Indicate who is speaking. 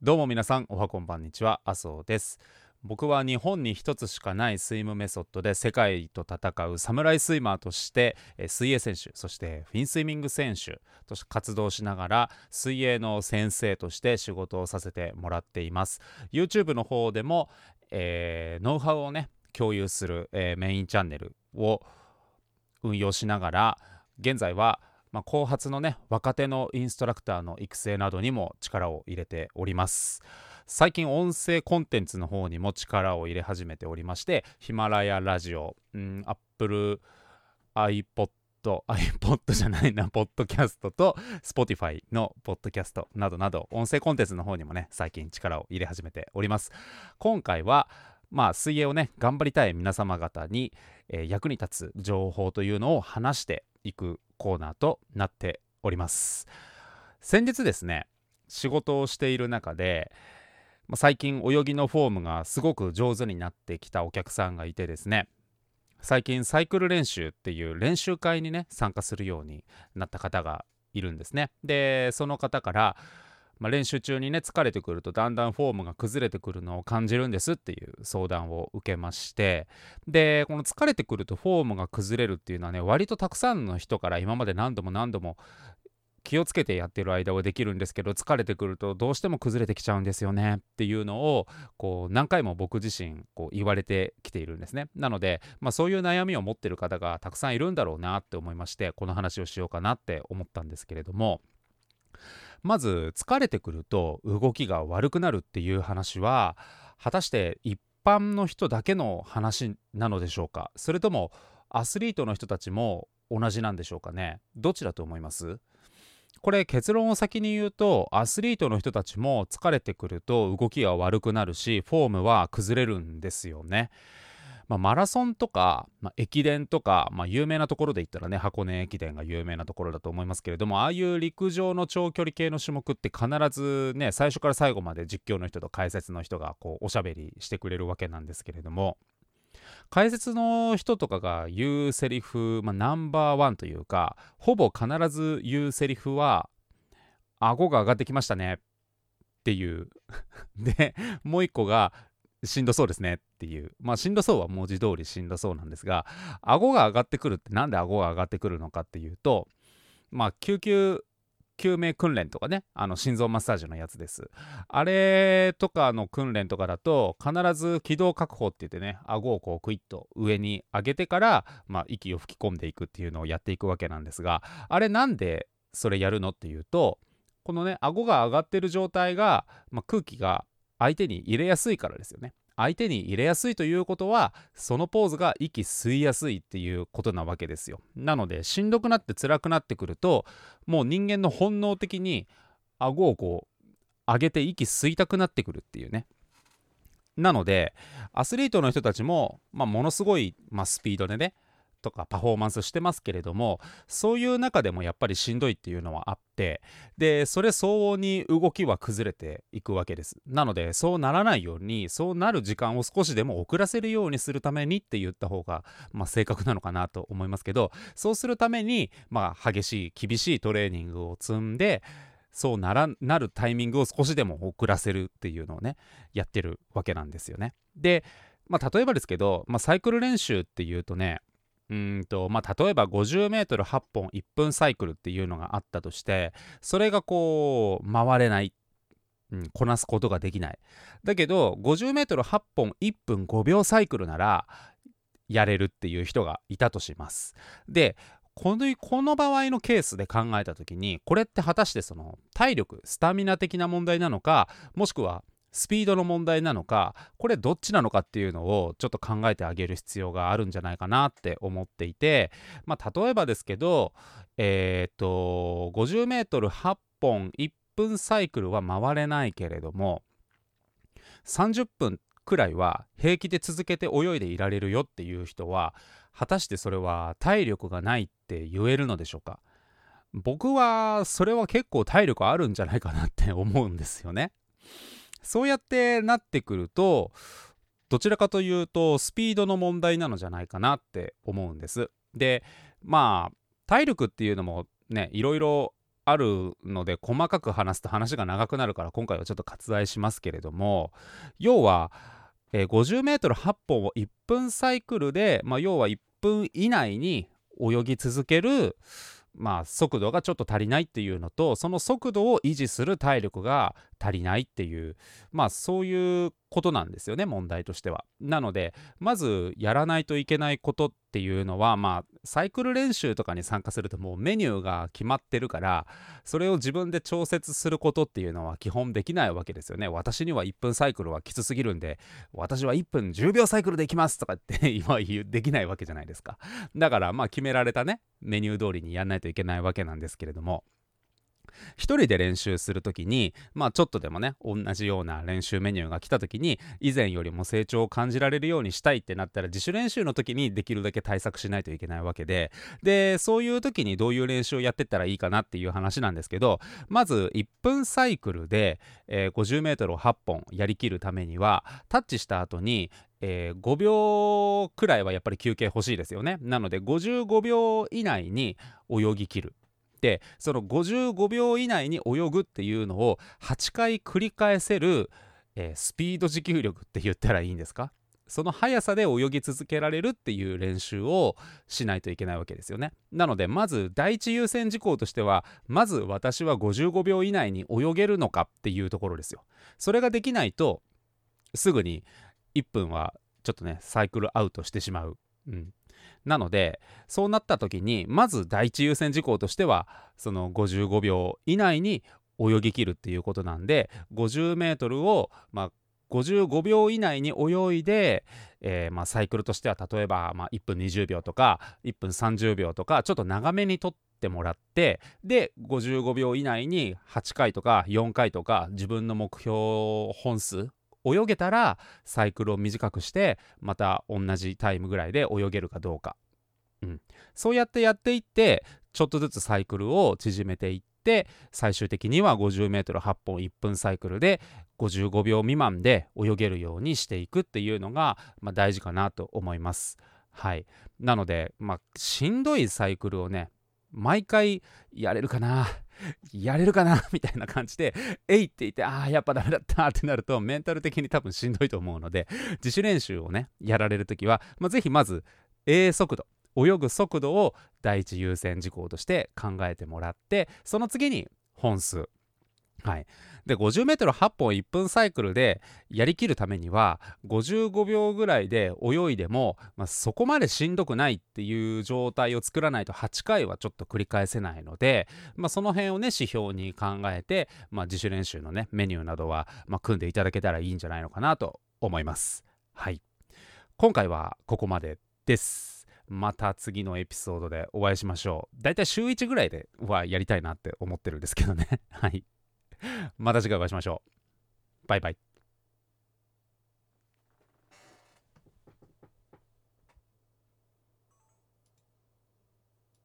Speaker 1: どうも皆さんおはこんばんにちは。麻生です。僕は日本に一つしかないスイムメソッドで世界と戦うサムライスイマーとして水泳選手そしてフィンスイミング選手として活動しながら水泳の先生として仕事をさせてもらっています。YouTube の方でも、えー、ノウハウをね共有する、えー、メインチャンネルを運用しながら現在はまあ、後発のね若手のインストラクターの育成などにも力を入れております最近音声コンテンツの方にも力を入れ始めておりましてヒマラヤラジオ、うん、アップル iPod iPod じゃないな、ポッドキャストと Spotify のポッドキャストなどなど、音声コンテンツの方にもね、最近力を入れ始めております。今回は、まあ、水泳をね、頑張りたい皆様方に、えー、役に立つ情報というのを話していくコーナーとなっております。先日ですね仕事をしている中で最近泳ぎのフォームがすごく上手になってきたお客さんがいてですね最近サイクル練習っていう練習会にね参加するようになった方がいるんですね。でその方からまあ、練習中にね疲れてくるとだんだんフォームが崩れてくるのを感じるんですっていう相談を受けましてでこの疲れてくるとフォームが崩れるっていうのはね割とたくさんの人から今まで何度も何度も気をつけてやってる間はできるんですけど疲れてくるとどうしても崩れてきちゃうんですよねっていうのをこう何回も僕自身こう言われてきているんですね。なので、まあ、そういう悩みを持ってる方がたくさんいるんだろうなって思いましてこの話をしようかなって思ったんですけれどもまず疲れてくると動きが悪くなるっていう話は果たして一般の人だけの話なのでしょうか？それともアスリートの人たちも同じなんでしょうかね？どちらと思います？これ結論を先に言うとアスリートの人たちも疲れてくると動きが悪くなるしフォームは崩れるんですよね。まあ、マラソンとか、まあ、駅伝とか、まあ、有名なところで言ったらね箱根駅伝が有名なところだと思いますけれどもああいう陸上の長距離系の種目って必ずね最初から最後まで実況の人と解説の人がこうおしゃべりしてくれるわけなんですけれども解説の人とかが言うセリフ、まあ、ナンバーワンというかほぼ必ず言うセリフは顎が上がってきましたねっていう。でもう一個がしんどそうですねっていう。まあ、しんどそうは文字通りしんどそうなんですが、顎が上がってくるってなんで顎が上がってくるのかっていうと、まあ、救急救命訓練とかね、あの心臓マッサージのやつです。あれとかの訓練とかだと、必ず気道確保って言ってね、顎をこうクイッと上に上げてから、まあ、息を吹き込んでいくっていうのをやっていくわけなんですが、あれなんでそれやるのっていうと、このね、顎が上がってる状態が、まあ、空気が相手に入れやすいからですよね。相手に入れやすいということはそのポーズが息吸いやすいっていうことなわけですよなのでしんどくなって辛くなってくるともう人間の本能的に顎をこう上げて息吸いたくなってくるっていうねなのでアスリートの人たちも、まあ、ものすごい、まあ、スピードでねとかパフォーマンスしてますけれどもそういう中でもやっぱりしんどいっていうのはあってでそれ相応に動きは崩れていくわけです。なのでそうならないようにそうなる時間を少しでも遅らせるようにするためにって言った方が、まあ、正確なのかなと思いますけどそうするために、まあ、激しい厳しいトレーニングを積んでそうならなるタイミングを少しでも遅らせるっていうのをねやってるわけなんですよね。でまあ、例えばですけど、まあ、サイクル練習っていうとねうんとまあ、例えば 50m8 本1分サイクルっていうのがあったとしてそれがこう回れない、うん、こなすことができない。だけど 50m8 本1分5秒サイクルならやれるっていう人がいたとします。でこのこの場合のケースで考えた時にこれって果たしてその体力スタミナ的な問題なのかもしくはスピードの問題なのかこれどっちなのかっていうのをちょっと考えてあげる必要があるんじゃないかなって思っていてまあ例えばですけどえっ、と 50m8 本1分サイクルは回れないけれども30分くらいは平気で続けて泳いでいられるよっていう人は果たしてそれは体力がないって言えるのでしょうか？僕はそれは結構体力あるんじゃないかなって思うんですよね。そうやってなってくるとどちらかというとスピードの問題なのじゃないかなって思うんです。でまあ体力っていうのもねいろいろあるので細かく話すと話が長くなるから今回はちょっと割愛しますけれども要は、えー、50m8 本を1分サイクルで、まあ、要は1分以内に泳ぎ続けるまあ、速度がちょっと足りないっていうのとその速度を維持する体力が足りないっていうまあそういうことなんですよね問題としては。なのでまずやらないといけないことっていうのはまあサイクル練習とかに参加するともうメニューが決まってるからそれを自分で調節することっていうのは基本できないわけですよね。私には1分サイクルはきつすぎるんで私は1分10秒サイクルでいきますとかって 今できないわけじゃないですか。だからまあ決められたねメニュー通りにやんないといけないわけなんですけれども。1人で練習する時にまあちょっとでもね同じような練習メニューが来た時に以前よりも成長を感じられるようにしたいってなったら自主練習の時にできるだけ対策しないといけないわけででそういう時にどういう練習をやってったらいいかなっていう話なんですけどまず1分サイクルで、えー、50m を8本やりきるためにはタッチした後にえー、5秒くらいはやっぱり休憩欲しいですよね。なので55秒以内に泳ぎきるってその55秒以内に泳ぐっていうのを8回繰り返せる、えー、スピード持久力って言ったらいいんですか？その速さで泳ぎ続けられるっていう練習をしないといけないわけですよね。なのでまず第一優先事項としてはまず私は55秒以内に泳げるのかっていうところですよ。それができないとすぐに1分はちょっとねサイクルアウトしてしまう。うん、なのでそうなった時にまず第一優先事項としてはその55秒以内に泳ぎきるっていうことなんで 50m を、まあ、55秒以内に泳いで、えー、まあ、サイクルとしては例えば、まあ、1分20秒とか1分30秒とかちょっと長めにとってもらってで55秒以内に8回とか4回とか自分の目標本数泳げたらサイクルを短くしてまた同じタイムぐらいで泳げるかどうか、うん、そうやってやっていってちょっとずつサイクルを縮めていって最終的には 50m8 本1分サイクルで55秒未満で泳げるようにしていくっていうのが、まあ、大事かなと思います。はい、なので、まあ、しんどいサイクルをね毎回やれるかな。やれるかな？みたいな感じで、えいって言って、ああ、やっぱダメだったってなると、メンタル的に多分しんどいと思うので、自主練習をね、やられるときは、まあ、ぜひまず、A 速度、泳ぐ速度を第一優先事項として考えてもらって、その次に本数。はい。で 50m8 本1分サイクルでやりきるためには55秒ぐらいで泳いでも、まあ、そこまでしんどくないっていう状態を作らないと8回はちょっと繰り返せないので、まあ、その辺をね指標に考えて、まあ、自主練習のねメニューなどは、ま組んでいただけたらいいんじゃないのかなと思います。はい今回はここまでです。また次のエピソードでお会いしましょう。だいたい週1ぐらいではやりたいなって思ってるんですけどね。はい。また次回お会いしましょう。バイバイ。